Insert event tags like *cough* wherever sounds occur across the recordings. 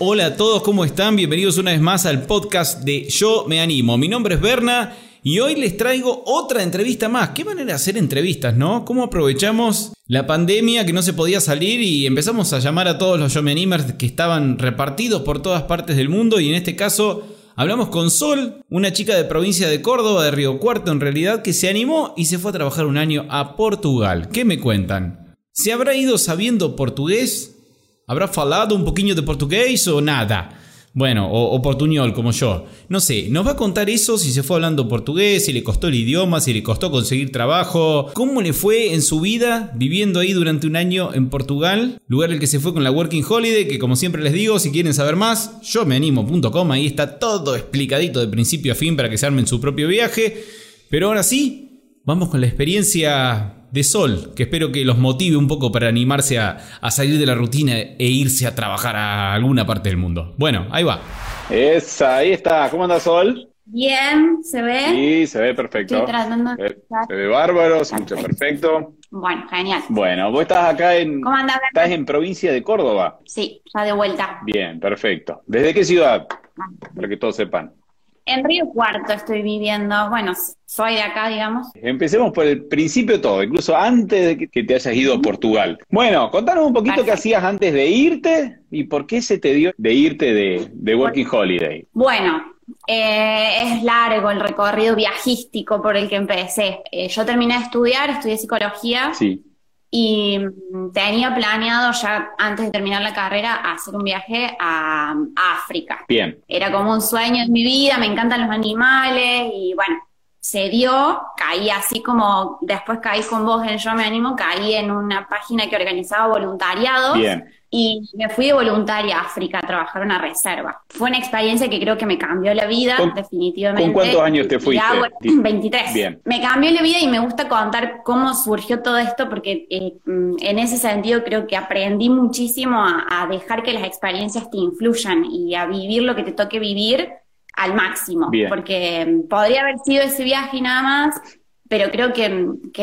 Hola a todos, ¿cómo están? Bienvenidos una vez más al podcast de Yo Me Animo. Mi nombre es Berna y hoy les traigo otra entrevista más. Qué manera de hacer entrevistas, ¿no? ¿Cómo aprovechamos la pandemia que no se podía salir y empezamos a llamar a todos los Yo Me Animers que estaban repartidos por todas partes del mundo y en este caso hablamos con Sol, una chica de provincia de Córdoba, de Río Cuarto en realidad, que se animó y se fue a trabajar un año a Portugal. ¿Qué me cuentan? ¿Se habrá ido sabiendo portugués? ¿Habrá falado un poquillo de portugués o nada? Bueno, o, portuñol como yo. No sé, nos va a contar eso si se fue hablando portugués, si le costó el idioma, si le costó conseguir trabajo, cómo le fue en su vida viviendo ahí durante un año en Portugal, lugar el que se fue con la Working Holiday, que como siempre les digo, si quieren saber más, yo me animo.com, ahí está todo explicadito de principio a fin para que se armen su propio viaje. Pero ahora sí, vamos con la experiencia de sol, que espero que los motive un poco para animarse a, salir de la rutina e irse a trabajar a alguna parte del mundo. Bueno, ahí va. Esa, ahí está. ¿Cómo anda Sol? Bien, ¿se ve? Sí, se ve perfecto. se, ve bárbaro, se escucha perfecto. Bueno, genial. Bueno, vos estás acá en. ¿Cómo andás? Estás en provincia de Córdoba. Sí, ya de vuelta. Bien, perfecto. ¿Desde qué ciudad? Ah. Para que todos sepan. En Río Cuarto estoy viviendo, bueno, soy de acá, digamos. Empecemos por el principio todo, incluso antes de que te hayas ido a Portugal. Bueno, contanos un poquito qué hacías antes de irte y por qué se te dio de irte de, Working Holiday. Bueno, eh, es largo el recorrido viajístico por el que empecé. Eh, yo terminé de estudiar, estudié psicología. Sí y mm, tenía planeado ya antes de terminar la carrera hacer un viaje a, África. Bien. Era como un sueño en mi vida, me encantan los animales y bueno, se dio, caí así como después caí con vos en Yo Me Animo, caí en una página que organizaba voluntariados. Bien y me fui de voluntaria a África a trabajar una reserva. Fue una experiencia que creo que me cambió la vida, definitivamente. ¿Con cuántos años te fuiste? 23. *laughs* Bien. Me cambió la vida y me gusta contar cómo surgió todo esto porque eh, mm, en ese sentido creo que aprendí muchísimo a, dejar que las experiencias te influyan y a vivir lo que te toque vivir al máximo. Porque mm, podría haber sido ese viaje y nada más, pero creo que,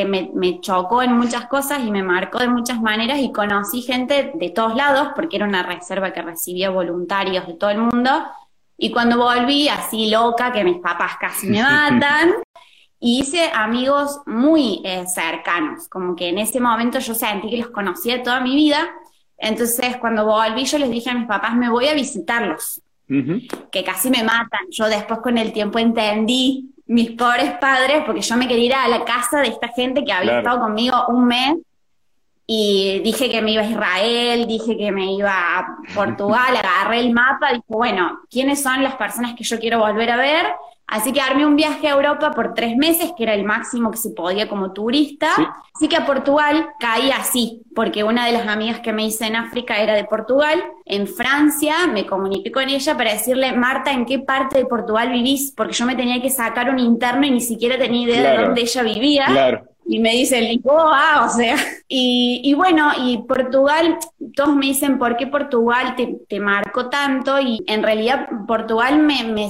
me, chocó en muchas cosas y me marcó de muchas maneras y conocí gente de todos lados, porque era una reserva que recibía voluntarios de todo el mundo. Y cuando volví, así loca, que mis papás casi me *laughs* matan, hice amigos muy eh, cercanos, como que en ese momento yo sentí que los conocía toda mi vida. Entonces, cuando volví, yo les dije a mis papás, me voy a visitarlos, que casi me matan. Yo después con el tiempo entendí mis pobres padres, porque yo me quería ir a la casa de esta gente que había estado conmigo un mes y dije que me iba a Israel, dije que me iba a *laughs* Portugal, agarré el mapa, dije, bueno, ¿quiénes son las personas que yo quiero volver a ver? Así que armé un viaje a Europa por tres meses, que era el máximo que se podía como turista. Así que a Portugal caí así, porque una de las amigas que me hice en África era de Portugal. En Francia me comuniqué con ella para decirle, Marta, ¿en qué parte de Portugal vivís? Porque yo me tenía que sacar un interno y ni siquiera tenía idea de dónde ella vivía. Claro y me dicen Lisboa, o sea, *laughs* y, bueno, y Portugal, todos me dicen, ¿por qué Portugal te, te marcó tanto? Y en realidad Portugal me, me,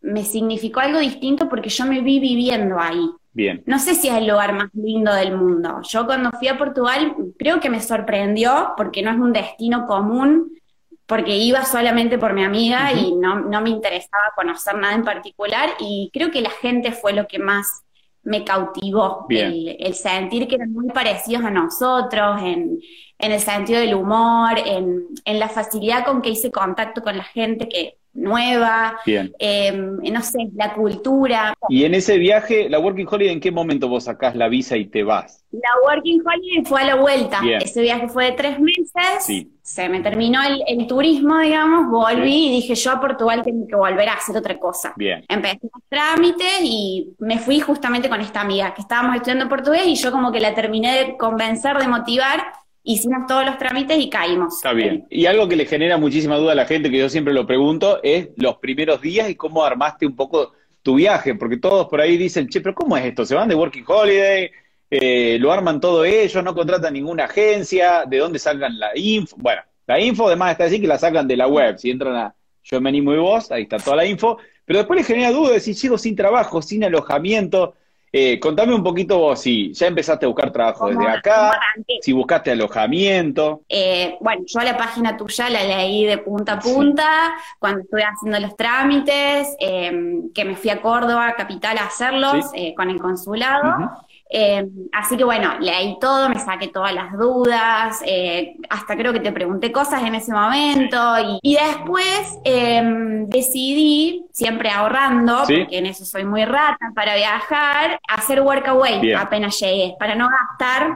me, significó algo distinto porque yo me vi viviendo ahí. Bien. No sé si es el lugar más lindo del mundo. Yo cuando fui a Portugal creo que me sorprendió porque no es un destino común, porque iba solamente por mi amiga y no, no me interesaba conocer nada en particular y creo que la gente fue lo que más me cautivó el, sentir que eran muy parecidos a nosotros en, el sentido del humor, en, en, la facilidad con que hice contacto con la gente que nueva, em, no sé, la cultura. Y en ese viaje, la Working Holiday, ¿en qué momento vos sacás la visa y te vas? La Working Holiday fue a la vuelta. Ese viaje fue de tres meses. Se me terminó el, turismo, digamos, volví y dije yo a Portugal tengo que volver a hacer otra cosa. Bien. Empecé los trámites y me fui justamente con esta amiga que estábamos estudiando portugués y yo como que la terminé de convencer, de motivar hicimos todos los trámites y caímos. Está bien. Y algo que le genera muchísima duda a la gente, que yo siempre lo pregunto, es los primeros días y cómo armaste un poco tu viaje, porque todos por ahí dicen, che, pero ¿cómo es esto? ¿Se van de Working Holiday? Eh, ¿Lo arman todo ellos? ¿No contratan ninguna agencia? ¿De dónde sacan la info? Bueno, la info además está así que la sacan de la web. Si entran a Yo me animo y vos, ahí está toda la info. Pero después les genera duda de si llego sin trabajo, sin alojamiento. Eh, contame un poquito vos, si ya empezaste a buscar trabajo desde acá, si buscaste alojamiento. Eh, bueno, yo la página tuya la leí de punta a punta cuando estuve haciendo los trámites, eh, que me fui a Córdoba, capital, a hacerlos con el consulado. Eh, así que bueno, leí todo, me saqué todas las dudas, eh, hasta creo que te pregunté cosas en ese momento y, después em, decidí, siempre ahorrando, porque en eso soy muy rata para viajar, hacer workaway apenas llegué, para no gastar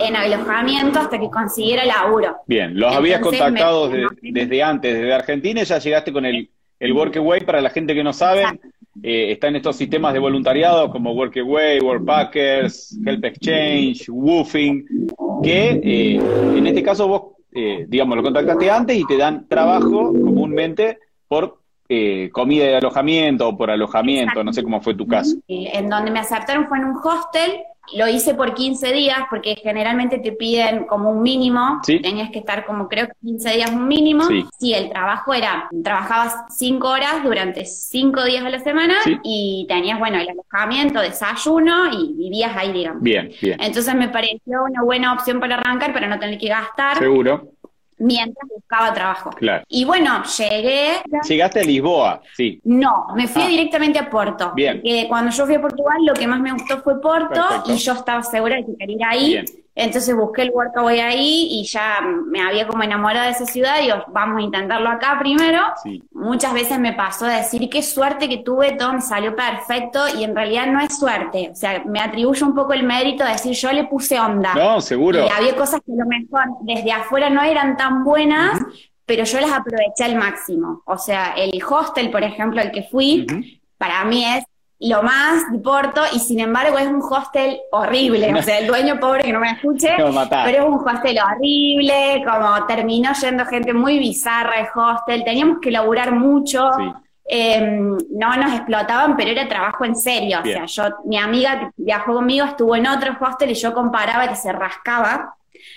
en alojamiento hasta que consiguiera laburo. Bien, los habías contactado desde antes, desde Argentina, y ya llegaste con el, el workaway para la gente que no sabe. Eh, están estos sistemas de voluntariado como Workaway, Workpackers, Help Exchange, Woofing, que eh, en este caso vos, eh, digamos, lo contactaste antes y te dan trabajo comúnmente por eh, comida y alojamiento o por alojamiento, no sé cómo fue tu caso. En donde me aceptaron fue en un hostel lo hice por 15 días porque generalmente te piden como un mínimo, tenías que estar como creo que 15 días un mínimo. Sí. el trabajo era, trabajabas 5 horas durante 5 días a la semana y tenías, bueno, el alojamiento, desayuno y vivías ahí, digamos. Bien, bien. Entonces me pareció una buena opción para arrancar para no tener que gastar. Seguro mientras buscaba trabajo. Claro. Y bueno, llegué. Llegaste a Lisboa, sí. No, me fui ah. directamente a Porto. Bien. Porque cuando yo fui a Portugal, lo que más me gustó fue Porto y yo estaba segura de que quería ir ahí. Bien. Entonces busqué el voy ahí y ya me había como enamorado de esa ciudad y digo, vamos a intentarlo acá primero. Muchas veces me pasó de decir qué suerte que tuve, todo me salió perfecto y en realidad no es suerte. O sea, me atribuyo un poco el mérito de decir yo le puse onda. No, seguro. Y había cosas que a lo mejor desde afuera no eran tan buenas, pero yo las aproveché al máximo. O sea, el hostel, por ejemplo, el que fui, para mí es lo más de Porto y sin embargo es un hostel horrible. O sea, el dueño pobre que no me escuche, pero es un hostel horrible, como terminó yendo gente muy bizarra el hostel, teníamos que laburar mucho. Em, no nos explotaban, pero era trabajo en serio. O sea, yo, mi amiga viajó conmigo estuvo en otro hostel y yo comparaba que se rascaba,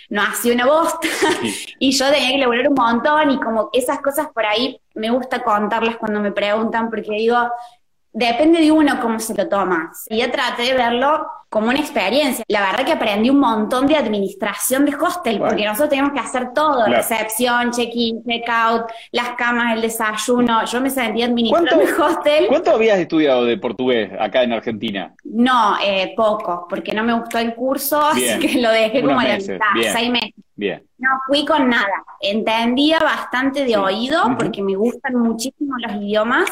no hacía una bosta, *laughs* y yo tenía que laburar un montón, y como esas cosas por ahí me gusta contarlas cuando me preguntan, porque digo, Depende de uno cómo se lo toma. Yo traté de verlo como una experiencia. La verdad que aprendí un montón de administración de hostel, porque nosotros teníamos que hacer todo, recepción, check-in, check-out, las camas, el desayuno. Yo me sentía administrando el hostel. ¿Cuánto habías estudiado de portugués acá en Argentina? No, eh, poco, porque no me gustó el curso, así que lo dejé como a la mitad, seis meses. Bien. No fui con nada. Entendía bastante de oído, porque me gustan muchísimo los idiomas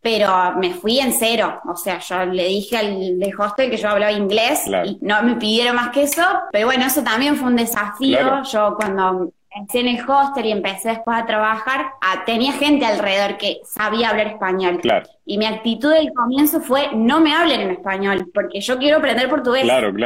pero me fui en cero. O sea, yo le dije al de hostel que yo hablaba inglés y no me pidieron más que eso. Pero bueno, eso también fue un desafío. Yo cuando empecé en el hostel y empecé después a trabajar, ah, tenía gente alrededor que sabía hablar español. Y mi actitud del comienzo fue, no me hablen en español, porque yo quiero aprender portugués.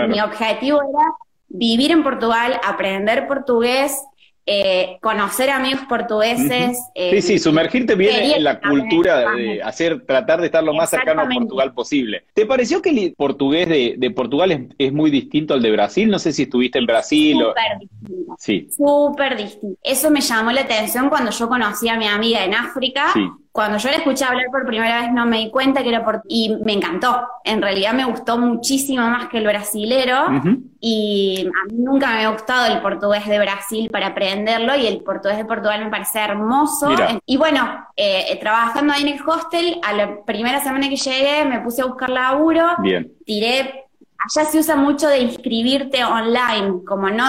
Mi objetivo era vivir en Portugal, aprender portugués eh, conocer amigos portugueses. sí, sí, sumergirte bien en la cultura, de hacer, tratar de estar lo más cercano a Portugal posible. ¿Te pareció que el portugués de, Portugal es, muy distinto al de Brasil? No sé si estuviste en Brasil. Súper distinto. Sí. Súper distinto. Eso me llamó la atención cuando yo conocí a mi amiga en África. Sí cuando yo la escuché hablar por primera vez no me di cuenta que era por... Y me encantó. En realidad me gustó muchísimo más que el brasilero. Y a mí nunca me ha gustado el portugués de Brasil para aprenderlo. Y el portugués de Portugal me parece hermoso. Y bueno, eh, trabajando ahí en el hostel, a la primera semana que llegué me puse a buscar laburo. Bien. Tiré allá se usa mucho de inscribirte online, como no,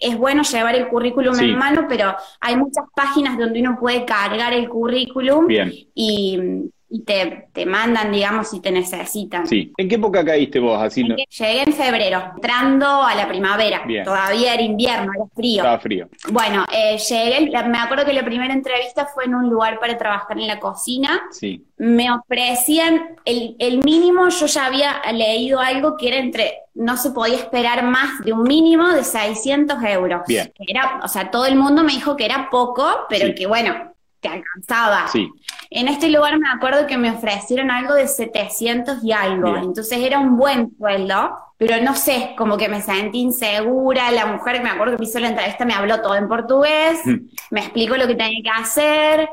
es bueno llevar el currículum en mano, pero hay muchas páginas donde uno puede cargar el currículum y, y te, te mandan, digamos, si te necesitan. Sí. ¿En qué época caíste vos? Así no... Llegué en febrero, entrando a la primavera. Todavía era invierno, era frío. Estaba frío. Bueno, eh, llegué, me acuerdo que la primera entrevista fue en un lugar para trabajar en la cocina. Sí. Me ofrecían el, el mínimo, yo ya había leído algo que era entre no se podía esperar más de un mínimo de 600 euros. Bien. Era, o sea, todo el mundo me dijo que era poco, pero que bueno, te alcanzaba. Sí. En este lugar me acuerdo que me ofrecieron algo de 700 y algo, entonces era un buen sueldo, pero no sé, como que me sentí insegura, la mujer que me acuerdo que me hizo la entrevista me habló todo en portugués, mm. me explicó lo que tenía que hacer,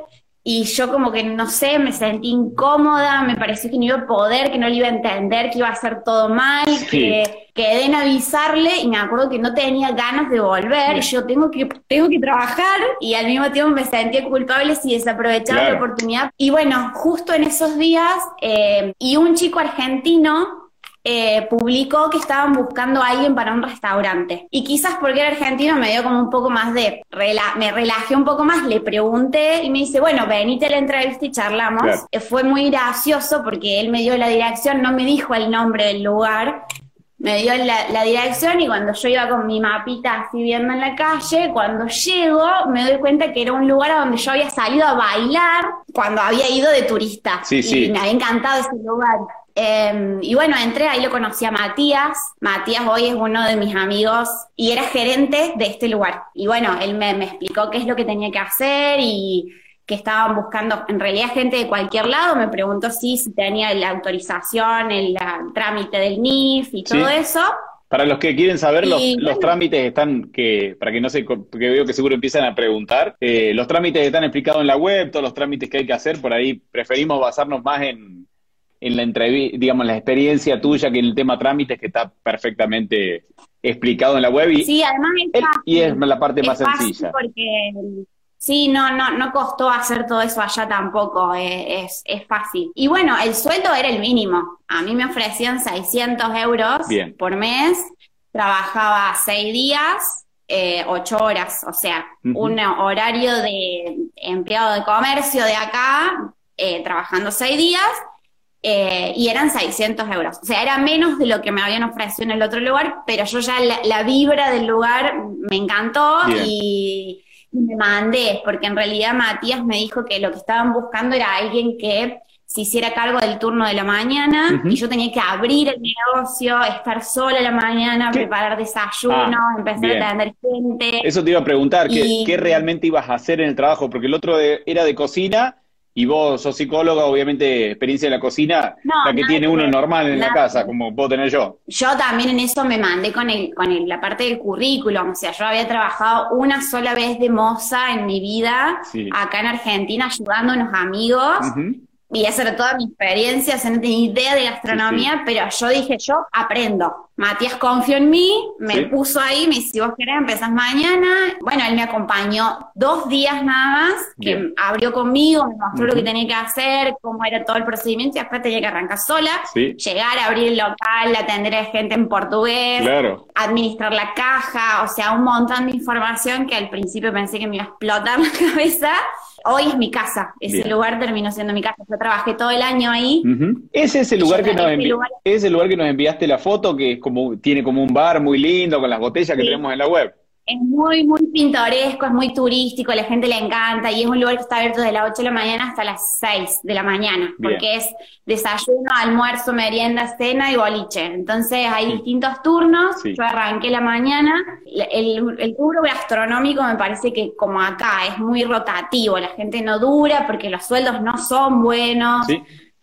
y yo como que, no sé, me sentí incómoda, me pareció que no iba a poder, que no le iba a entender, que iba a hacer todo mal, que quedé en avisarle y me acuerdo que no tenía ganas de volver. Y yo tengo que, tengo que trabajar y al mismo tiempo me sentía culpable si desaprovechaba la oportunidad. Y bueno, justo en esos días, eh, y un chico argentino eh, publicó que estaban buscando a alguien para un restaurante. Y quizás porque era argentino me dio como un poco más de, me relajé un poco más, le pregunté y me dice, bueno, venite a la entrevista y charlamos. Eh, fue muy gracioso porque él me dio la dirección, no me dijo el nombre del lugar. Me dio la, la dirección y cuando yo iba con mi mapita así viendo en la calle, cuando llego me doy cuenta que era un lugar a donde yo había salido a bailar cuando había ido de turista. Sí, sí. Y me había encantado ese lugar. Em, y bueno, entré, ahí lo conocí a Matías. Matías hoy es uno de mis amigos y era gerente de este lugar. Y bueno, él me, explicó qué es lo que tenía que hacer y que estaban buscando, en realidad gente de cualquier lado, me preguntó si, si tenía la autorización, el, trámite del NIF y todo eso. Para los que quieren saber, los, los, trámites están, que para que no sé, porque veo que seguro empiezan a preguntar, eh, los trámites están explicados en la web, todos los trámites que hay que hacer, por ahí preferimos basarnos más en, en la entrevista, digamos, la experiencia tuya que en el tema trámites que está perfectamente explicado en la web y, sí, además es y es la parte más sencilla. Porque sí, no, no, no costó hacer todo eso allá tampoco, eh, es, es, fácil. Y bueno, el sueldo era el mínimo. A mí me ofrecían 600 euros por mes, trabajaba seis días, eh, ocho horas, o sea, un horario de empleado de comercio de acá, eh, trabajando seis días eh, y eran 600 euros. O sea, era menos de lo que me habían ofrecido en el otro lugar, pero yo ya la, vibra del lugar me encantó y, me mandé, porque en realidad Matías me dijo que lo que estaban buscando era alguien que se hiciera cargo del turno de la mañana y yo tenía que abrir el negocio, estar sola la mañana, preparar desayuno, ah, empezar a atender gente. Eso te iba a preguntar, ¿qué, realmente ibas a hacer en el trabajo? Porque el otro era de cocina y vos sos psicóloga, obviamente experiencia en la cocina, la que tiene uno normal en la casa, como puedo tener yo. Yo también en eso me mandé con el, con la parte del currículum, o sea, yo había trabajado una sola vez de moza en mi vida acá en Argentina ayudando a unos amigos y esa era toda mi experiencia, o sea, no tenía idea de gastronomía, pero yo dije, yo aprendo. Matías confió en mí, me puso ahí, me dice, si vos querés, empezás mañana. Bueno, él me acompañó dos días nada más, que abrió conmigo, me mostró lo que tenía que hacer, cómo era todo el procedimiento, y después tenía que arrancar sola, llegar, a abrir el local, atender a gente en portugués, administrar la caja, o sea, un montón de información que al principio pensé que me iba a explotar *laughs* la cabeza. Hoy es mi casa, ese lugar terminó siendo mi casa. Yo trabajé todo el año ahí. ¿Es ese lugar que nos ¿Es el lugar que nos enviaste la foto que es como tiene como un bar muy lindo con las botellas que tenemos en la web? Es muy, muy pintoresco, es muy turístico, la gente le encanta y es un lugar que está abierto de las 8 de la mañana hasta las 6 de la mañana, porque es desayuno, almuerzo, merienda, cena y boliche. Entonces hay distintos turnos, yo arranqué la mañana, el, el rubro gastronómico me parece que como acá es muy rotativo, la gente no dura porque los sueldos no son buenos,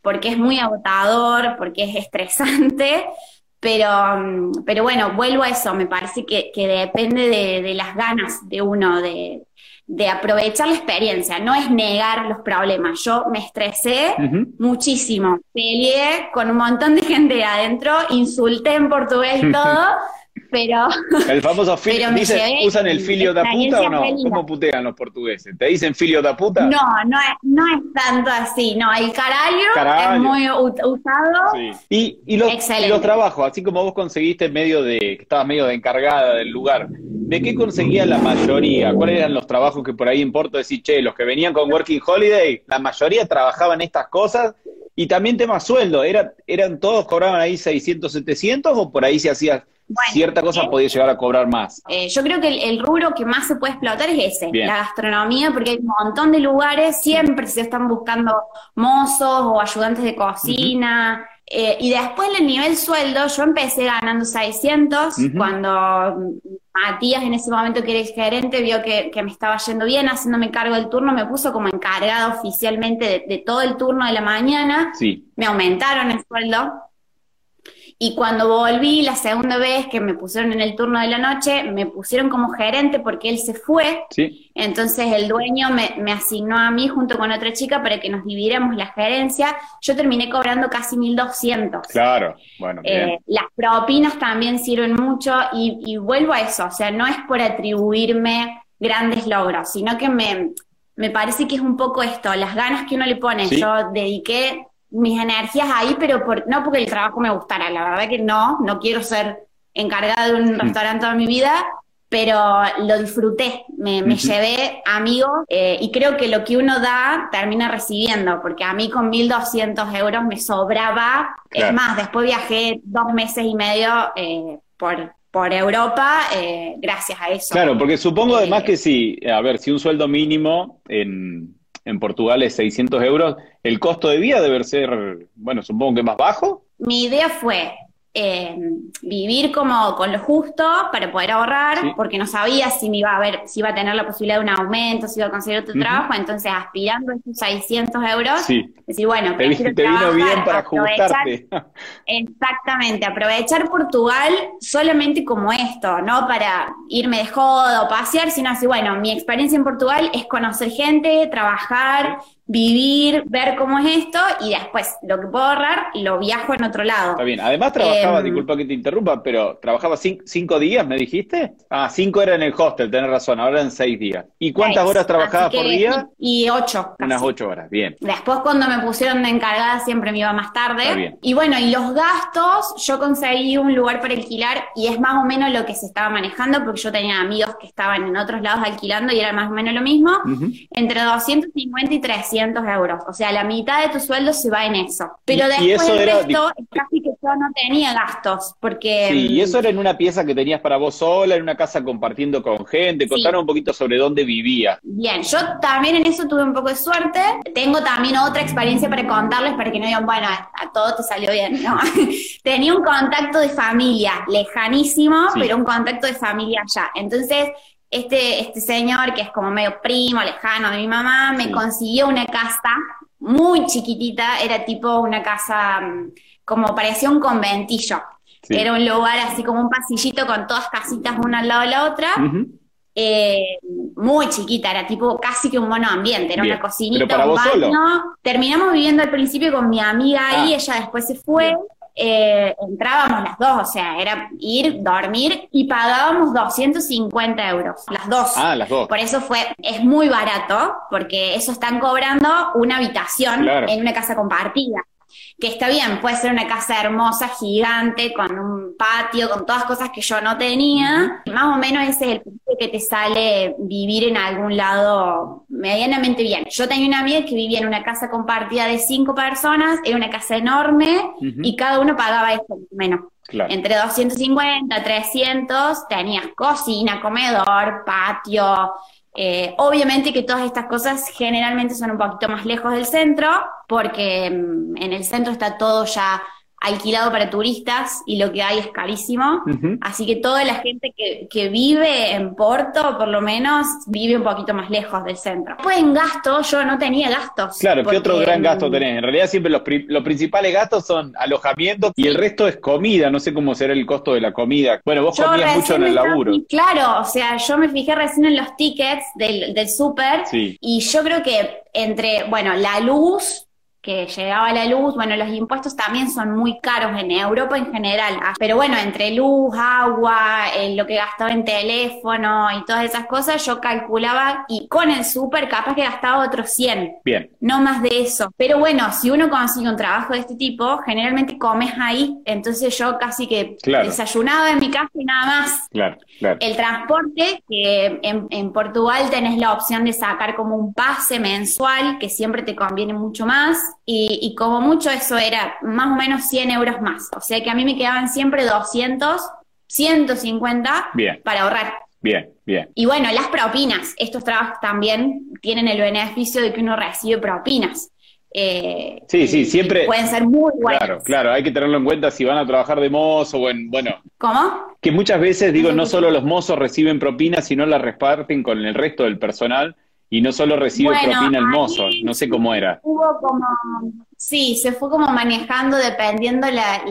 porque es muy agotador, porque es estresante. Pero, mm, pero bueno, vuelvo a eso, me parece que, depende de, las ganas de uno de, aprovechar la experiencia, no es negar los problemas. Yo me estresé muchísimo, peleé con un montón de gente adentro, insulté en portugués y *laughs* todo, pero. *laughs* El famoso filio. ¿Usan el filio da puta o no? ¿Cómo putean los portugueses? ¿Te dicen filio da puta? No, no es, no es tanto así. No, el caralho, es muy usado. Y, y, los, y, los, trabajos, así como vos conseguiste medio de. que estabas medio de encargada del lugar. ¿de qué conseguía la mayoría? ¿Cuáles eran los trabajos que por ahí importa decir, che, los que venían con Working Holiday, la mayoría trabajaban estas cosas? Y también tema sueldo, ¿eran, eran todos cobraban ahí 600, 700 o por ahí se hacía cierta cosa eh, podía llegar a cobrar más? Eh, yo creo que el, rubro que más se puede explotar es ese, la gastronomía, porque hay un montón de lugares, siempre se están buscando mozos o ayudantes de cocina. Eh, y después el nivel sueldo, yo empecé ganando 600 cuando Matías en ese momento que era gerente vio que, me estaba yendo bien haciéndome cargo del turno, me puso como encargada oficialmente de, todo el turno de la mañana, sí. me aumentaron el sueldo y cuando volví la segunda vez que me pusieron en el turno de la noche, me pusieron como gerente porque él se fue. Sí. Entonces el dueño me, asignó a mí junto con otra chica para que nos dividiéramos la gerencia. Yo terminé cobrando casi 1.200. Claro, bueno. Eh, las propinas también sirven mucho y, y vuelvo a eso. O sea, no es por atribuirme grandes logros, sino que me, me parece que es un poco esto, las ganas que uno le pone. Yo dediqué mis energías ahí, pero por, no porque el trabajo me gustara, la verdad que no, no quiero ser encargada de un mm. restaurante toda mi vida, pero lo disfruté, me, llevé amigos eh, y creo que lo que uno da termina recibiendo, porque a mí con 1.200 euros me sobraba, es más, después viajé dos meses y medio eh, por, por Europa eh, gracias a eso. Claro, porque supongo además que si, a ver, si un sueldo mínimo en en Portugal es 600 euros, ¿el costo de vida debe ser, bueno, supongo que más bajo? Mi idea fue eh, vivir como con lo justo para poder ahorrar, porque no sabía si me iba a ver, si iba a tener la posibilidad de un aumento, si iba a conseguir otro trabajo, entonces aspirando a esos 600 euros, decir, bueno, te, te vino bien para ajustarte. *laughs* Exactamente, aprovechar Portugal solamente como esto, no para irme de jodo pasear, sino así, bueno, mi experiencia en Portugal es conocer gente, trabajar, vivir, ver cómo es esto y después lo que puedo ahorrar lo viajo en otro lado. Está bien. Además trabajaba, em, disculpa que te interrumpa, pero trabajaba cinco, días, ¿me dijiste? Ah, cinco era en el hostel, tenés razón, ahora eran seis días. ¿Y cuántas horas trabajabas por día? Y, ocho. Unas ocho horas, bien. Después cuando me pusieron de encargada siempre me iba más tarde. Y bueno, y los gastos, yo conseguí un lugar para alquilar y es más o menos lo que se estaba manejando porque yo tenía amigos que estaban en otros lados alquilando y era más o menos lo mismo, entre 250 y 300 euros. O sea, la mitad de tu sueldo se va en eso. Pero después del resto, casi que yo no tenía gastos, porque... Sí, y eso era en una pieza que tenías para vos sola, en una casa compartiendo con gente. Contanos un poquito sobre dónde vivía. Bien, yo también en eso tuve un poco de suerte. Tengo también otra experiencia para contarles, para que no digan, bueno, a todo te salió bien, ¿no? *laughs* Tenía un contacto de familia lejanísimo, pero un contacto de familia allá. Entonces, este, este señor, que es como medio primo, lejano de mi mamá, me consiguió una casa muy chiquitita, era tipo una casa mm, como parecía un conventillo. Era un lugar así como un pasillito con todas casitas una al lado de la otra. Eh, muy chiquita, era tipo casi que un mono ambiente, era una cocinita, un baño. Terminamos viviendo al principio con mi amiga ahí, ah. ella después se fue. Eh, entrábamos las dos, o sea, era ir, dormir y pagábamos 250 euros, las dos. Ah, las dos. Por eso fue, es muy barato, porque eso están cobrando una habitación en una casa compartida que está bien, puede ser una casa hermosa, gigante, con un patio, con todas cosas que yo no tenía. Más o menos ese es el precio que te sale vivir en algún lado medianamente bien. Yo tenía una amiga que vivía en una casa compartida de cinco personas, era una casa enorme y cada uno pagaba eso menos. Entre 250, 300, tenías cocina, comedor, patio, eh, obviamente que todas estas cosas generalmente son un poquito más lejos del centro, porque mm, en el centro está todo ya alquilado para turistas y lo que hay es carísimo. Así que toda la gente que, que, vive en Porto, por lo menos, vive un poquito más lejos del centro. Pues en gastos, yo no tenía gastos. Claro, ¿qué otro gran gasto tenés? En realidad siempre los, los principales gastos son alojamiento y el resto es comida. No sé cómo será el costo de la comida. Bueno, vos comías mucho en el laburo. Claro, o sea, yo me fijé recién en los tickets del, del súper y yo creo que entre, bueno, la luz, que llegaba la luz, bueno, los impuestos también son muy caros en Europa en general, ah, pero bueno, entre luz, agua, eh, lo que gastaba en teléfono y todas esas cosas, yo calculaba y con el súper capaz que gastaba otros 100. Bien. No más de eso. Pero bueno, si uno consigue un trabajo de este tipo, generalmente comes ahí, entonces yo casi que desayunaba en mi casa y nada más. Claro, claro. El transporte, que en, en Portugal tenés la opción de sacar como un pase mensual, que siempre te conviene mucho más y, como mucho eso era más o menos 100 euros más. O sea que a mí me quedaban siempre 200, 150 para ahorrar. Bien, bien. Y bueno, las propinas. Estos trabajos también tienen el beneficio de que uno recibe propinas. Eh, sí, sí, siempre. Pueden ser muy buenos. Claro, claro, hay que tenerlo en cuenta si van a trabajar de mozo o en. Bueno. ¿Cómo? Que muchas veces, digo, no solo los mozos reciben propinas, sino las reparten con el resto del personal y no solo recibe propina el mozo, no sé cómo era. Hubo como, sí, se fue como manejando dependiendo la,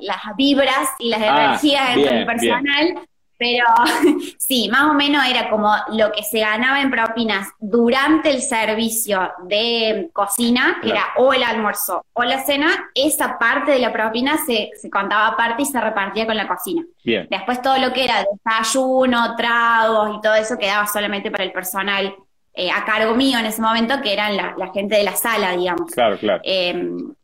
las vibras y las ah, energías del personal, pero *laughs* sí, más o menos era como lo que se ganaba en propinas durante el servicio de cocina, que era o el almuerzo o la cena, esa parte de la propina se, se contaba aparte y se repartía con la cocina. Bien. Después todo lo que era desayuno, tragos y todo eso quedaba solamente para el personal eh, a cargo mío en ese momento, que eran la, gente de la sala, digamos. Claro, claro. Eh,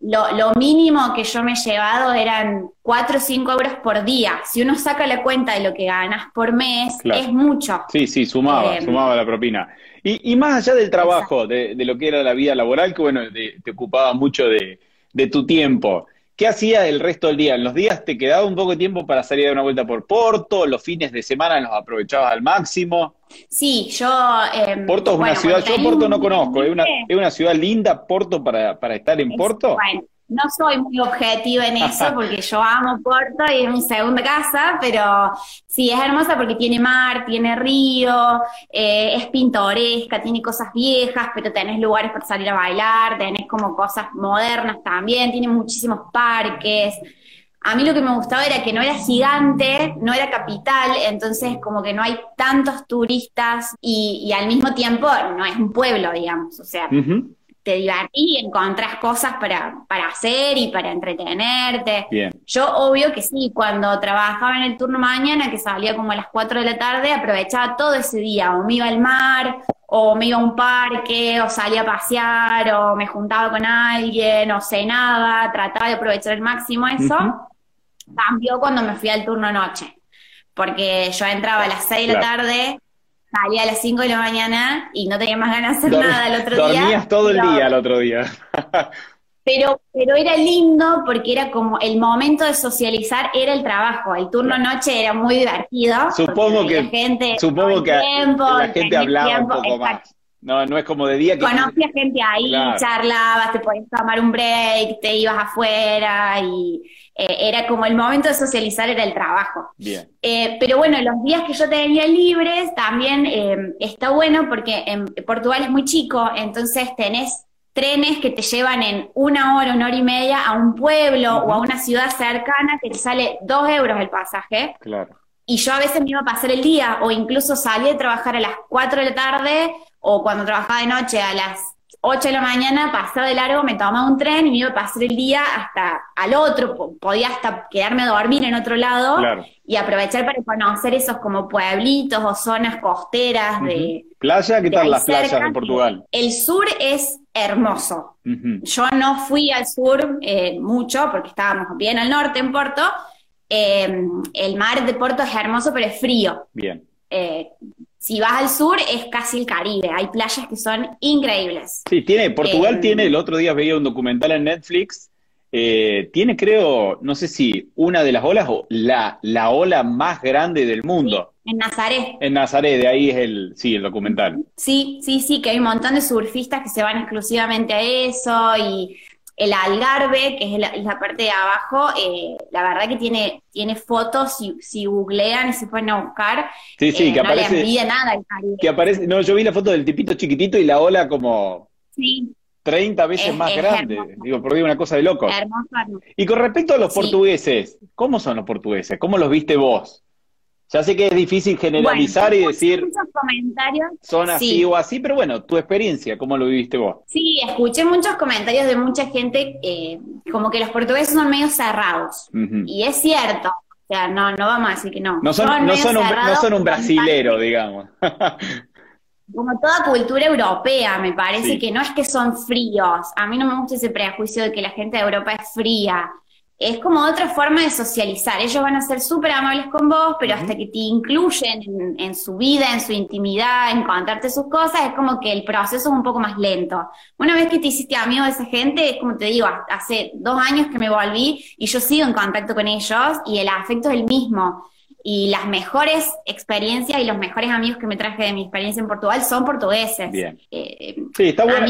lo, mínimo que yo me he llevado eran 4 o 5 euros por día. Si uno saca la cuenta de lo que ganas por mes, es mucho. Sí, sí, sumaba, eh, sumaba la propina. Y, más allá del trabajo, de, lo que era la vida laboral, que bueno, te ocupaba mucho de, de tu tiempo. ¿Qué hacía el resto del día? ¿En los días te quedaba un poco de tiempo para salir a dar una vuelta por Porto? ¿Los fines de semana los aprovechabas al máximo? Sí, yo... Eh, Porto es una ciudad, yo Porto no conozco, ¿es una, ¿es una ciudad linda Porto para, para estar en Porto? Bueno, no soy muy objetiva en eso *laughs* porque yo amo Puerto y es mi segunda casa, pero sí, es hermosa porque tiene mar, tiene río, eh, es pintoresca, tiene cosas viejas, pero tenés lugares para salir a bailar, tenés como cosas modernas también, tiene muchísimos parques. A mí lo que me gustaba era que no era gigante, no era capital, entonces como que no hay tantos turistas y, al mismo tiempo no es un pueblo, digamos, o sea, te divertís y encontrás cosas para, para hacer y para entretenerte. Yo obvio que sí, cuando trabajaba en el turno mañana, que salía como a las 4 de la tarde, aprovechaba todo ese día, o me iba al mar, o me iba a un parque, o salía a pasear, o me juntaba con alguien, o cenaba, trataba de aprovechar al máximo eso. Cambió cuando me fui al turno noche, porque yo entraba a las 6 de la tarde salía a las 5 de la mañana y no tenía más ganas de hacer nada el otro día. Dormías todo el día el otro día. pero, pero era lindo porque era como el momento de socializar era el trabajo. El turno noche era muy divertido. Supongo que la gente, supongo que la gente hablaba un poco más. No, no es como de día que... Conocías gente ahí, charlabas, te podías tomar un break, te ibas afuera y eh, era como el momento de socializar era el trabajo. Bien. Eh, pero bueno, los días que yo tenía libres también eh, está bueno porque en Portugal es muy chico, entonces tenés trenes que te llevan en una hora, una hora y media a un pueblo o a una ciudad cercana que te sale dos euros el pasaje. Claro. Y yo a veces me iba a pasar el día o incluso salía de trabajar a las 4 de la tarde o cuando trabajaba de noche a las 8 de la mañana, pasaba de largo, me tomaba un tren y me iba a pasar el día hasta al otro, podía hasta quedarme a dormir en otro lado y aprovechar para conocer esos como pueblitos o zonas costeras de... ¿Playa? ¿Qué tal las playas de Portugal? El sur es hermoso. Yo no fui al sur eh, mucho porque estábamos bien al norte en Porto. Eh, el mar de Porto es hermoso, pero es frío. Bien. Eh, si vas al sur es casi el Caribe, hay playas que son increíbles. Sí, tiene, Portugal eh, tiene, el otro día veía un documental en Netflix, eh, tiene creo, no sé si una de las olas o la, la ola más grande del mundo. en Nazaret. En Nazaret, de ahí es el, sí, el documental. Sí, sí, sí, que hay un montón de surfistas que se van exclusivamente a eso y el Algarve, que es la, parte de abajo, eh, la verdad que tiene, tiene fotos, si, si googlean y se pueden a buscar, sí, sí, que no aparece, le nada el Caribe. Que aparece, no, yo vi la foto del tipito chiquitito y la ola como sí. 30 veces más grande. Digo, por Dios, una cosa de loco. Y con respecto a los portugueses, ¿cómo son los portugueses? ¿Cómo los viste vos? Ya sé que es difícil generalizar y decir muchos comentarios. son así o así, pero bueno, tu experiencia, ¿cómo lo viviste vos? Sí, escuché muchos comentarios de mucha gente eh, como que los portugueses son medio cerrados. Y es cierto, o sea, no, no vamos a decir que no. No son, no son, un, no son un brasilero, digamos. como toda cultura europea, me parece que no es que son fríos. A mí no me gusta ese prejuicio de que la gente de Europa es fría. Es como otra forma de socializar. Ellos van a ser súper amables con vos, pero hasta que te incluyen en, su vida, en su intimidad, en contarte sus cosas, es como que el proceso es un poco más lento. Una vez que te hiciste amigo de esa gente, es como te digo, hace dos años que me volví y yo sigo en contacto con ellos y el afecto es el mismo y las mejores experiencias y los mejores amigos que me traje de mi experiencia en Portugal son portugueses. Bien. Eh, sí, está bueno,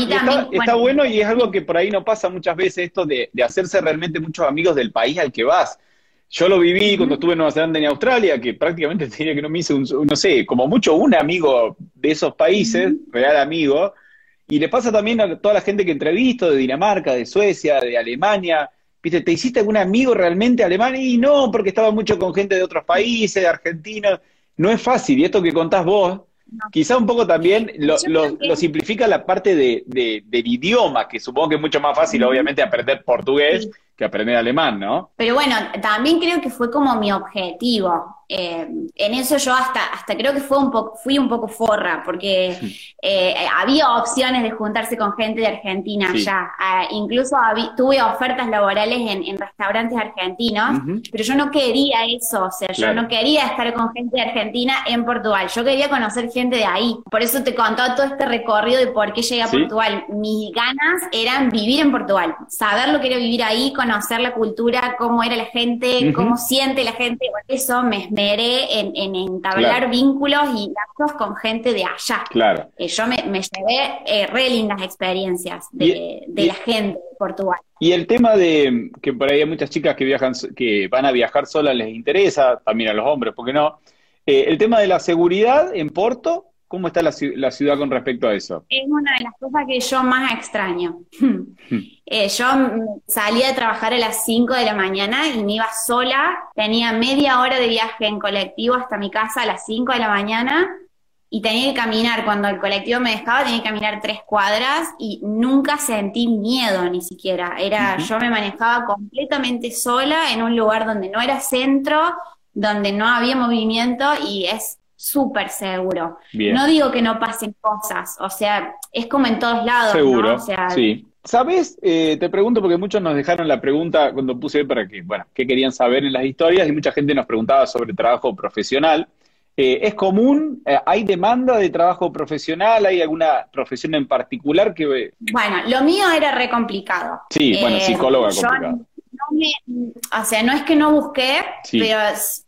está, bueno, y es algo que por ahí no pasa muchas veces, esto de, hacerse realmente muchos amigos del país al que vas. Yo lo viví cuando estuve en Nueva Zelanda y en Australia, que prácticamente *laughs* tenía que no me hice, un, no sé, como mucho un amigo de esos países, real amigo, y le pasa también a toda la gente que entrevisto de Dinamarca, de Suecia, de Alemania, ¿Viste? ¿Te hiciste algún amigo realmente alemán? Y no, porque estaba mucho con gente de otros países, de Argentina. No es fácil. Y esto que contás vos, quizá un poco también lo, simplifica la parte de, del idioma, que supongo que es mucho más fácil, obviamente, aprender portugués que aprender alemán, ¿no? Pero bueno, también creo que fue como mi objetivo. Eh, en eso yo hasta, hasta creo que fue un poco, fui un poco forra, porque *laughs* eh, había opciones de juntarse con gente de Argentina ya. Ah, incluso tuve ofertas laborales en, restaurantes argentinos, pero yo no quería eso, o sea, yo no quería estar con gente de Argentina en Portugal, yo quería conocer gente de ahí. Por eso te contó todo este recorrido de por qué llegué a Portugal. Mis ganas eran vivir en Portugal, saber lo que era vivir ahí, conocer la cultura, cómo era la gente, cómo siente la gente. Por eso me esmeré en, entablar vínculos y lazos con gente de allá. Claro. Eh, yo me, llevé eh, re lindas experiencias de, la gente de Portugal. Y el tema de que por ahí hay muchas chicas que viajan, que van a viajar solas les interesa, también a los hombres, ¿por qué no? Eh, el tema de la seguridad en Porto, ¿Cómo está la, ciudad con respecto a eso? Es una de las cosas que yo más extraño. *laughs* Eh, yo salía de trabajar a las 5 de la mañana y me iba sola, tenía media hora de viaje en colectivo hasta mi casa a las 5 de la mañana y tenía que caminar, cuando el colectivo me dejaba, tenía que caminar tres cuadras y nunca sentí miedo ni siquiera. Era, yo me manejaba completamente sola en un lugar donde no era centro, donde no había movimiento y es súper seguro. No digo que no pasen cosas, o sea, es como en todos lados. Seguro, O sea, sí. ¿Sabes? Eh, te pregunto porque muchos nos dejaron la pregunta cuando puse para que, bueno, qué querían saber en las historias y mucha gente nos preguntaba sobre trabajo profesional. Eh, ¿Es común? Eh, ¿Hay demanda de trabajo profesional? ¿Hay alguna profesión en particular que...? Bueno, lo mío era re complicado. Sí, bueno, psicóloga complicado. No me, o sea, no es que no busqué, pero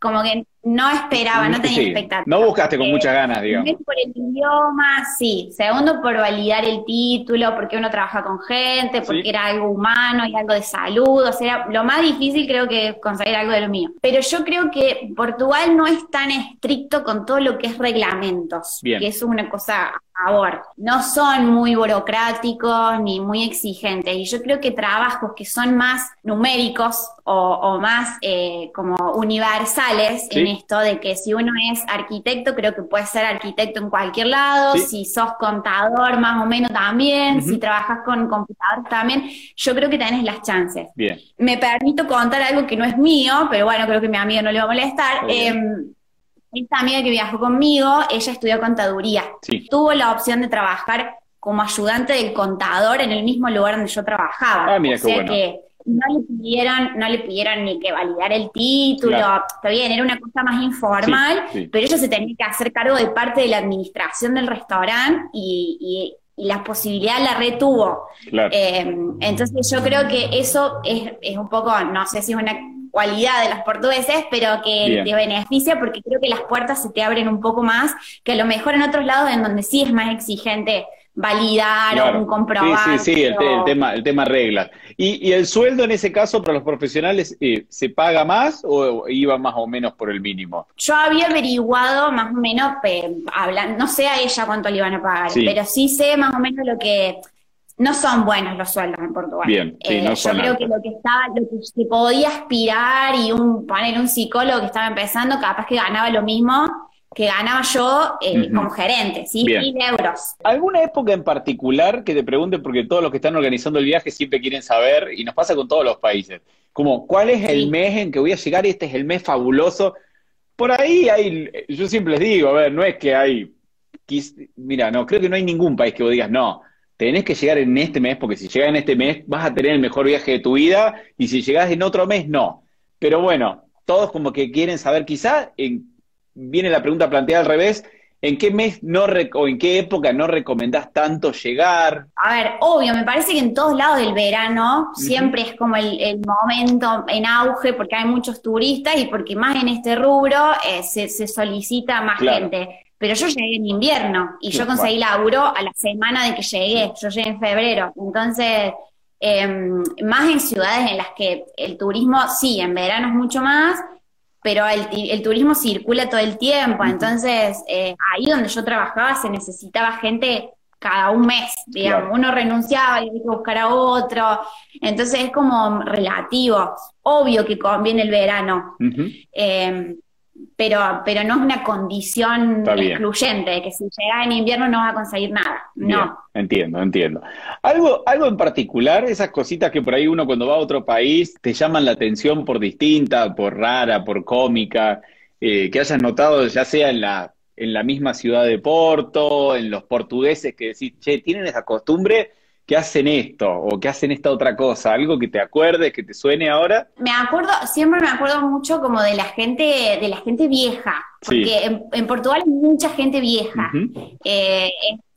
como que no esperaba, no tenía expectativa. No buscaste con muchas ganas, digamos. Por el idioma, sí. Segundo, por validar el título, porque uno trabaja con gente, porque era algo humano y algo de salud. O sea, lo más difícil creo que es conseguir algo de lo mío. Pero yo creo que Portugal no es tan estricto con todo lo que es reglamentos, Bien. que es una cosa favor. No son muy burocráticos ni muy exigentes. Y yo creo que trabajos que son más numéricos o, más eh, como universales en esto de que si uno es arquitecto, creo que puede ser arquitecto en cualquier lado. Si sos contador, más o menos también. Si trabajas con computador también. Yo creo que tenés las chances. Bien. Me permito contar algo que no es mío, pero bueno, creo que mi amigo no le va a molestar. Esta amiga que viajó conmigo, ella estudió contaduría. Tuvo la opción de trabajar como ayudante del contador en el mismo lugar donde yo trabajaba. Ah, mira, o sea que no le pidieron, no le pidieron ni que validar el título, está bien, era una cosa más informal, pero ella se tenía que hacer cargo de parte de la administración del restaurante y, la posibilidad la retuvo. Eh, entonces yo creo que eso es, es un poco, no sé si es una cualidad de los portugueses, pero que te beneficia porque creo que las puertas se te abren un poco más que a lo mejor en otros lados en donde sí es más exigente validar o un comprobante. Sí, sí, sí, el, tema, el tema reglas. ¿Y, el sueldo en ese caso para los profesionales eh, se paga más o, iba más o menos por el mínimo? Yo había averiguado más o menos, no sé a ella cuánto le iban a pagar, pero sí sé más o menos lo que no son buenos los sueldos en Portugal. Bien, sí, no eh, Yo creo que lo que estaba, lo que se podía aspirar y un poner un psicólogo que estaba empezando, capaz que ganaba lo mismo que ganaba yo eh, como gerente, ¿sí? Mil euros. ¿Alguna época en particular que te pregunte, porque todos los que están organizando el viaje siempre quieren saber, y nos pasa con todos los países, como, ¿cuál es el mes en que voy a llegar y este es el mes fabuloso? Por ahí hay, yo siempre les digo, a ver, no es que hay, mira, no, creo que no hay ningún país que vos digas, no, tenés que llegar en este mes, porque si llegas en este mes vas a tener el mejor viaje de tu vida, y si llegás en otro mes, no. Pero bueno, todos como que quieren saber quizá en viene la pregunta planteada al revés. ¿En qué mes no o en qué época no recomendás tanto llegar? A ver, obvio, me parece que en todos lados del verano siempre es como el, momento en auge porque hay muchos turistas y porque más en este rubro eh, se, solicita más gente. Pero yo llegué en invierno y yo conseguí laburo a la semana de que llegué. Yo llegué en febrero. Entonces, em, más en ciudades en las que el turismo, sí, en verano es mucho más, pero el, turismo circula todo el tiempo, entonces eh, ahí donde yo trabajaba se necesitaba gente cada un mes, digamos, uno renunciaba y había que buscar a otro, entonces es como relativo, obvio que conviene el verano, pero, pero no es una condición excluyente, de que si llegas en invierno no vas a conseguir nada. No. entiendo, entiendo. Algo, algo en particular, esas cositas que por ahí uno cuando va a otro país te llaman la atención por distinta, por rara, por cómica, eh, que hayas notado ya sea en la, en la misma ciudad de Porto, en los portugueses que decís, che, tienen esa costumbre que hacen esto o que hacen esta otra cosa, algo que te acuerdes, que te suene ahora. Me acuerdo, siempre me acuerdo mucho como de la gente, de la gente vieja, porque en, Portugal hay mucha gente vieja.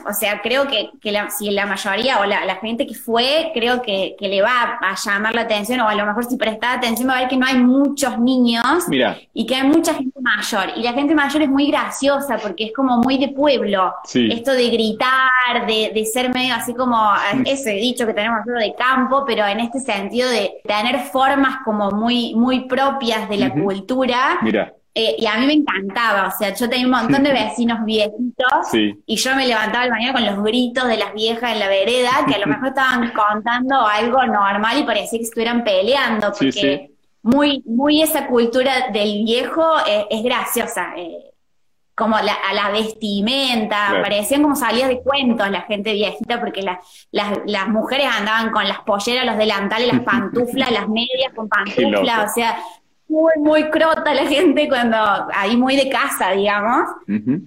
O sea, creo que, la, si la mayoría o la, gente que fue, creo que, le va a, llamar la atención, o a lo mejor si presta atención va a ver que no hay muchos niños y que hay mucha gente mayor. Y la gente mayor es muy graciosa porque es como muy de pueblo. Esto de gritar, de, ser medio así como ese dicho que tenemos nosotros de campo, pero en este sentido de tener formas como muy, muy propias de la cultura. Mira eh, y a mí me encantaba, o sea, yo tenía un montón de *laughs* vecinos viejitos y yo me levantaba el mañana con los gritos de las viejas en la vereda, que a lo mejor estaban *laughs* contando algo normal y parecía que estuvieran peleando, porque muy, muy esa cultura del viejo eh, es graciosa. Eh, como la, a la vestimenta, parecían como salidas de cuentos la gente viejita, porque las mujeres andaban con las polleras, los delantales, las *laughs* pantuflas, las medias con pantuflas, o sea, muy, muy crota la gente cuando, ahí muy de casa, digamos,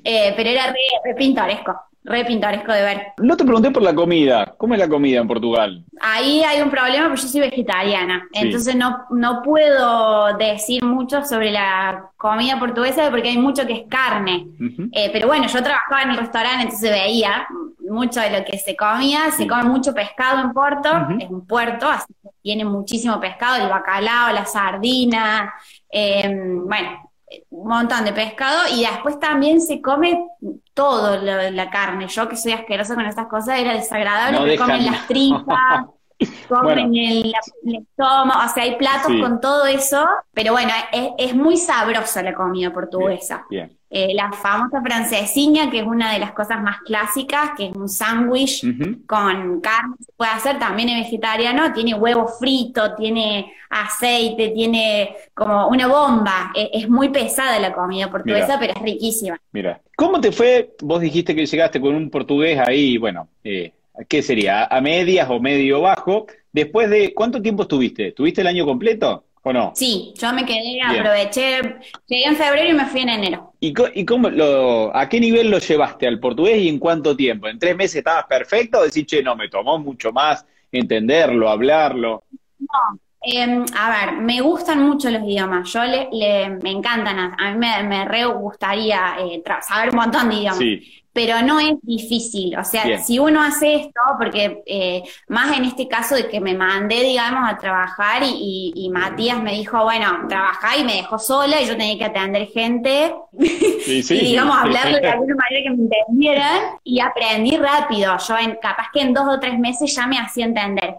eh, pero era re, pintoresco, re pintoresco de ver. No te pregunté por la comida, ¿cómo es la comida en Portugal? Ahí hay un problema porque yo soy vegetariana, entonces no, no puedo decir mucho sobre la comida portuguesa porque hay mucho que es carne, eh, pero bueno, yo trabajaba en el restaurante, entonces veía mucho de lo que se comía, se come mucho pescado en Porto, es un puerto, así que tiene muchísimo pescado, el bacalao, la sardina, em, bueno, un montón de pescado y después también se come todo la carne. Yo que soy asquerosa con estas cosas era desagradable, comen las tripas. *laughs* comen el, estómago, o sea, hay platos con todo eso, pero bueno, es, muy sabrosa la comida portuguesa. bien. Eh, la famosa francesiña, que es una de las cosas más clásicas, que es un sándwich con carne, se puede hacer, también es vegetariano, tiene huevo frito, tiene aceite, tiene como una bomba. E, es, muy pesada la comida portuguesa, pero es riquísima. Mira, ¿cómo te fue? Vos dijiste que llegaste con un portugués ahí, bueno, eh, ¿qué sería? ¿A medias o medio bajo? Después de, ¿cuánto tiempo estuviste? ¿Estuviste el año completo? ¿O no? Sí, yo me quedé, aproveché, llegué en febrero y me fui en enero. ¿Y, cómo lo, a qué nivel lo llevaste al portugués y en cuánto tiempo? ¿En tres meses estabas perfecto o decís, che, no, me tomó mucho más entenderlo, hablarlo? No, em, a ver, me gustan mucho los idiomas, yo le, me encantan, a mí me, me re gustaría eh, saber un montón de idiomas. Sí pero no es difícil. O sea, si uno hace esto, porque eh, más en este caso de que me mandé, digamos, a trabajar y, Matías me dijo, bueno, trabajá y me dejó sola y yo tenía que atender gente y, *laughs* digamos, hablarle de alguna manera que me entendieran y aprendí rápido. Yo, en, capaz que en dos o tres meses ya me hacía entender.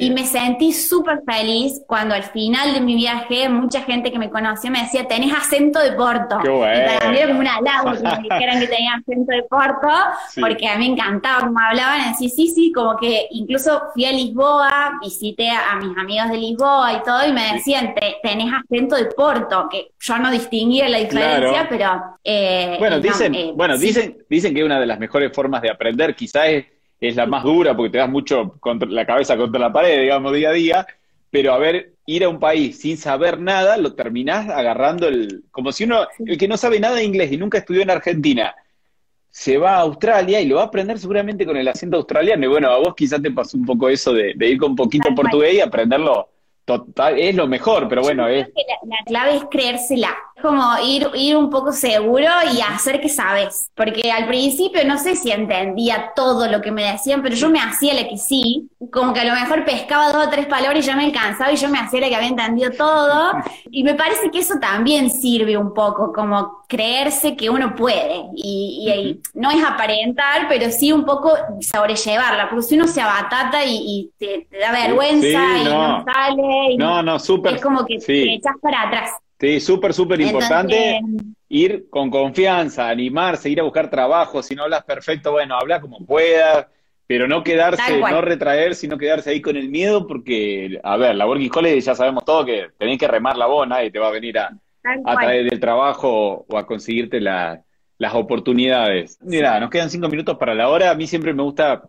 Y me sentí súper feliz cuando al final de mi viaje mucha gente que me conoció me decía, tenés acento de Porto. Qué bueno. Y para mí era como un halago que me *laughs* dijeran que tenía acento de Porto, Sí. porque a mí me encantaba cómo hablaban. Así, sí, sí, como que incluso fui a Lisboa, visité a, mis amigos de Lisboa y todo, y me decían, "Te- tenés acento de Porto, que yo no distinguía la diferencia, Claro. pero... eh, Bueno, no, dicen, eh, bueno, sí. dicen, dicen que una de las mejores formas de aprender quizás es, es la más dura porque te das mucho contra la cabeza contra la pared, digamos, día a día, pero a ver, ir a un país sin saber nada, lo terminás agarrando el, como si uno, el que no sabe nada de inglés y nunca estudió en Argentina, se va a Australia y lo va a aprender seguramente con el acento australiano. Y bueno, a vos quizás te pasó un poco eso de, de ir con poquito portugués y aprenderlo total, es lo mejor, pero bueno, es la, la clave es creérsela. Como ir, ir un poco seguro y hacer que sabes. Porque al principio no sé si entendía todo lo que me decían, pero yo me hacía la que sí. Como que a lo mejor pescaba dos o tres palabras y ya me alcanzaba y yo me hacía la que había entendido todo. *laughs* Y me parece que eso también sirve un poco, como creerse que uno puede. Y, y- y no es aparentar, pero sí un poco sobrellevarla. Porque si uno se abatata y, y te, te da vergüenza Sí, y no. no sale. Y no, no, súper, es como que sí. te echas para atrás. Sí, súper, súper importante Entonces, ir con confianza, animarse, ir a buscar trabajo. Si no hablas perfecto, bueno, habla como puedas, pero no quedarse, no retraer, sino quedarse ahí con el miedo, porque, a ver, la Working Holiday ya sabemos todo que tenés que remar la voz, nadie te va a venir a, a traer del trabajo o a conseguirte la- las oportunidades. Mira, nos quedan cinco minutos para la hora. A mí siempre me gusta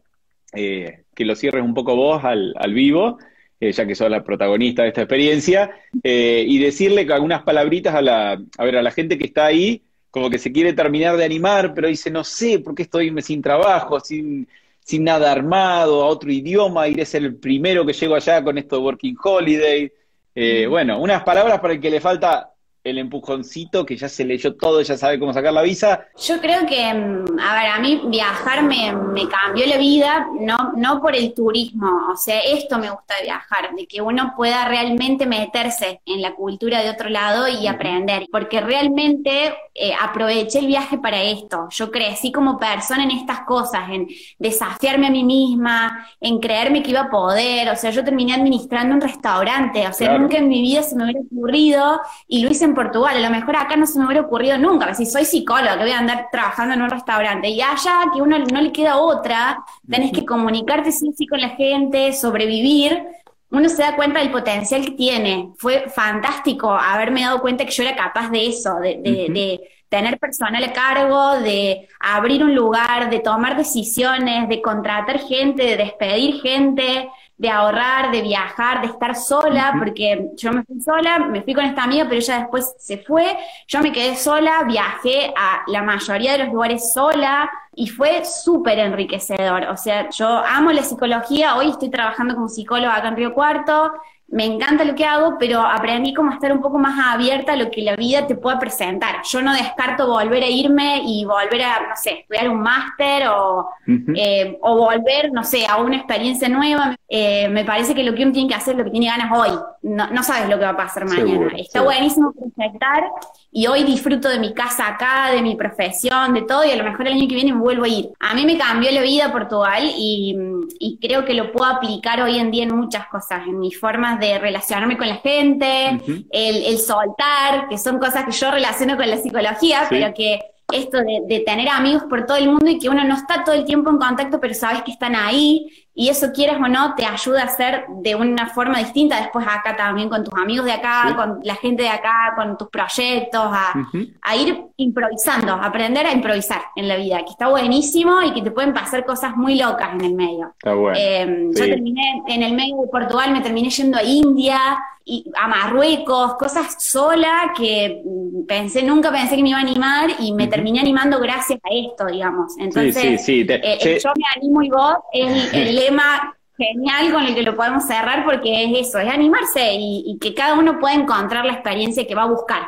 eh, que lo cierres un poco vos al, al vivo, eh, ya que sos la protagonista de esta experiencia, eh, y decirle algunas palabritas a la, a ver, a la gente que está ahí, como que se quiere terminar de animar, pero dice, no sé, ¿por qué estoy sin trabajo, sin, sin nada armado, a otro idioma, iré a ser el primero que llego allá con esto de Working Holiday? Eh, bueno, unas palabras para el que le falta el empujoncito, que ya se leyó todo, ya sabe cómo sacar la visa. Yo creo que, mm, a ver, a mí viajar me, me cambió la vida, no, no por el turismo, o sea, esto me gusta de viajar, de que uno pueda realmente meterse en la cultura de otro lado y aprender, porque realmente eh, aproveché el viaje para esto, yo crecí como persona en estas cosas, en desafiarme a mí misma, en creerme que iba a poder, o sea, yo terminé administrando un restaurante, o sea, Claro. nunca en mi vida se me hubiera ocurrido y lo hice en Portugal, a lo mejor acá no se me hubiera ocurrido nunca, si soy psicóloga, que voy a andar trabajando en un restaurante, y allá que uno no le queda otra, tenés que comunicarte sí sí con la gente, sobrevivir, uno se da cuenta del potencial que tiene. Fue fantástico haberme dado cuenta que yo era capaz de eso, de, de tener personal a cargo, de abrir un lugar, de tomar decisiones, de contratar gente, de despedir gente, de ahorrar, de viajar, de estar sola, porque yo me fui sola, me fui con esta amiga, pero ella después se fue, yo me quedé sola, viajé a la mayoría de los lugares sola y fue súper enriquecedor. O sea, yo amo la psicología, hoy estoy trabajando como psicóloga acá en Río Cuarto, me encanta lo que hago, pero aprendí como a estar un poco más abierta a lo que la vida te pueda presentar. Yo no descarto volver a irme y volver a, no sé, estudiar un máster o, Ujú. eh, o volver, no sé, a una experiencia nueva. Eh, me parece que lo que uno tiene que hacer es lo que tiene ganas hoy. No, no sabes lo que va a pasar mañana. Seguro, Está seguro. buenísimo proyectar y hoy disfruto de mi casa acá, de mi profesión, de todo y a lo mejor el año que viene me vuelvo a ir. A mí me cambió la vida Portugal y, y creo que lo puedo aplicar hoy en día en muchas cosas, en mis formas de relacionarme con la gente, el, el soltar, que son cosas que yo relaciono con la psicología, Sí. pero que esto de, de tener amigos por todo el mundo y que uno no está todo el tiempo en contacto, pero sabes que están ahí y eso quieras o no, te ayuda a ser de una forma distinta después acá también con tus amigos de acá, Sí. con la gente de acá, con tus proyectos, a, a ir improvisando, aprender a improvisar en la vida, que está buenísimo y que te pueden pasar cosas muy locas en el medio. Está bueno. Eh, sí. Yo terminé en el medio de Portugal, me terminé yendo a India y a Marruecos, cosas sola que mm, pensé, nunca pensé que me iba a animar y me terminé animando gracias a esto, digamos. Entonces, sí, sí. te- eh, yo me animo y vos es el, *laughs* el lema genial con el que lo podemos cerrar porque es eso, es animarse y, y que cada uno pueda encontrar la experiencia que va a buscar.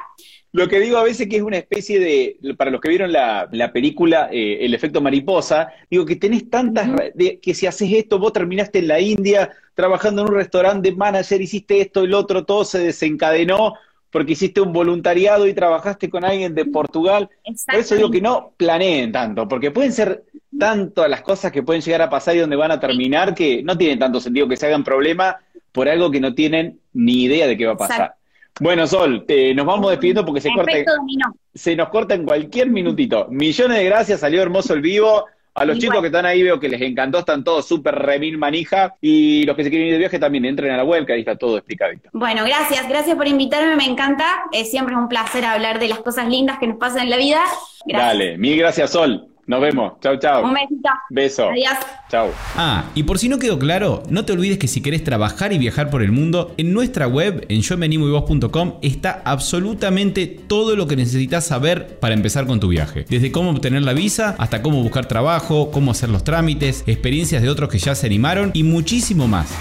Lo que digo a veces que es una especie de, para los que vieron la, la película eh, El efecto mariposa, digo que tenés tantas, de- que si haces esto, vos terminaste en la India trabajando en un restaurante manager, hiciste esto, el otro, todo se desencadenó porque hiciste un voluntariado y trabajaste con alguien de Portugal. Por eso digo que no planeen tanto, porque pueden ser tanto las cosas que pueden llegar a pasar y donde van a terminar que no tiene tanto sentido que se hagan problema por algo que no tienen ni idea de qué va a pasar. Bueno, Sol, eh, nos vamos despidiendo porque se corta. Se nos corta en cualquier minutito. Millones de gracias, salió hermoso el vivo. A los chicos que están ahí veo que les encantó, están todos súper remil manija. Y los que se quieren ir de viaje también entren a la web, que ahí está todo explicadito. Bueno, gracias, gracias por invitarme, me encanta. siempre es un placer hablar de las cosas lindas que nos pasan en la vida. Dale, mil gracias, Sol. Nos vemos. Chau, chau. Un besito. Beso. Adiós. Chau. Ah, y por si no quedó claro, no te olvides que si querés trabajar y viajar por el mundo, en nuestra web, en yomeanimoyvos.com, está absolutamente todo lo que necesitas saber para empezar con tu viaje. Desde cómo obtener la visa, hasta cómo buscar trabajo, cómo hacer los trámites, experiencias de otros que ya se animaron y muchísimo más.